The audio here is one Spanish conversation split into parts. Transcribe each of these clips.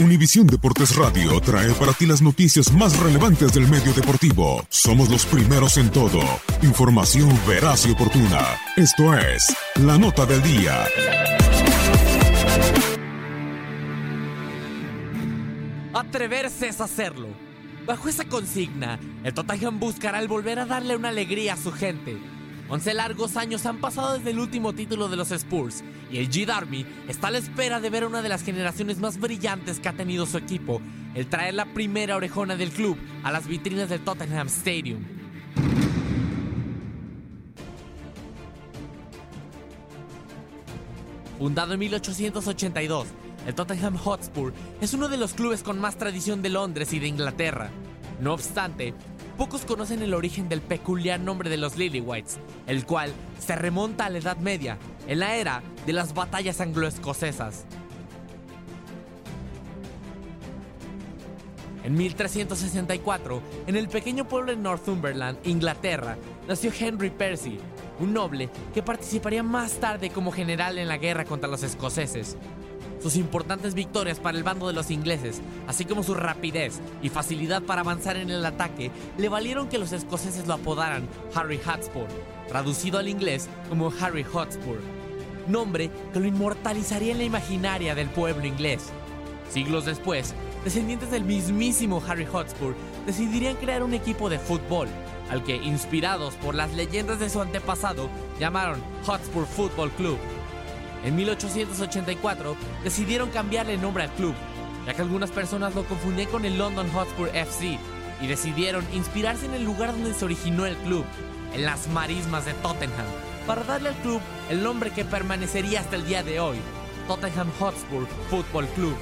Univisión Deportes Radio trae para ti las noticias más relevantes del medio deportivo. Somos los primeros en todo. Información veraz y oportuna. Esto es La Nota del Día. Atreverse es hacerlo. Bajo esa consigna, el Tottenham buscará el volver a darle una alegría a su gente. Once largos años han pasado desde el último título de los Spurs y el G-Darmy está a la espera de ver una de las generaciones más brillantes que ha tenido su equipo, el traer la primera orejona del club a las vitrinas del Tottenham Stadium. Fundado en 1882, el Tottenham Hotspur es uno de los clubes con más tradición de Londres y de Inglaterra. No obstante, pocos conocen el origen del peculiar nombre de los Lillywhites, el cual se remonta a la Edad Media, en la era de las batallas anglo-escocesas. En 1364, en el pequeño pueblo de Northumberland, Inglaterra, nació Henry Percy, un noble que participaría más tarde como general en la guerra contra los escoceses. Sus importantes victorias para el bando de los ingleses, así como su rapidez y facilidad para avanzar en el ataque, le valieron que los escoceses lo apodaran Harry Hotspur, traducido al inglés como Harry Hotspur, nombre que lo inmortalizaría en la imaginaria del pueblo inglés. Siglos después, descendientes del mismísimo Harry Hotspur decidirían crear un equipo de fútbol, al que, inspirados por las leyendas de su antepasado, llamaron Hotspur Football Club. En 1884 decidieron cambiarle el nombre al club, ya que algunas personas lo confundían con el London Hotspur FC y decidieron inspirarse en el lugar donde se originó el club, en las marismas de Tottenham, para darle al club el nombre que permanecería hasta el día de hoy, Tottenham Hotspur Football Club.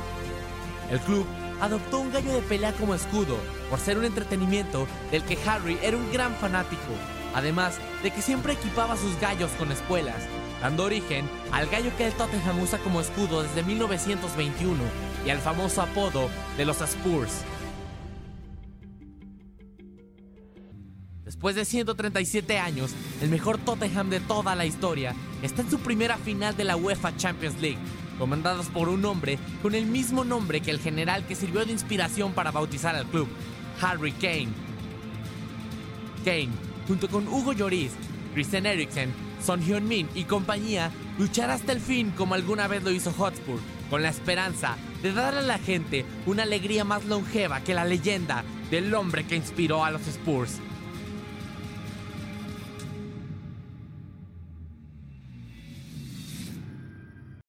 El club adoptó un gallo de pelea como escudo, por ser un entretenimiento del que Harry era un gran fanático, además de que siempre equipaba sus gallos con espuelas, dando origen al gallo que el Tottenham usa como escudo desde 1921 y al famoso apodo de los Spurs. Después de 137 años, el mejor Tottenham de toda la historia está en su primera final de la UEFA Champions League, comandados por un hombre con el mismo nombre que el general que sirvió de inspiración para bautizar al club, Harry Kane. Kane, junto con Hugo Lloris, Christian Eriksen, Son Heung-min y compañía, luchará hasta el fin como alguna vez lo hizo Hotspur, con la esperanza de darle a la gente una alegría más longeva que la leyenda del hombre que inspiró a los Spurs.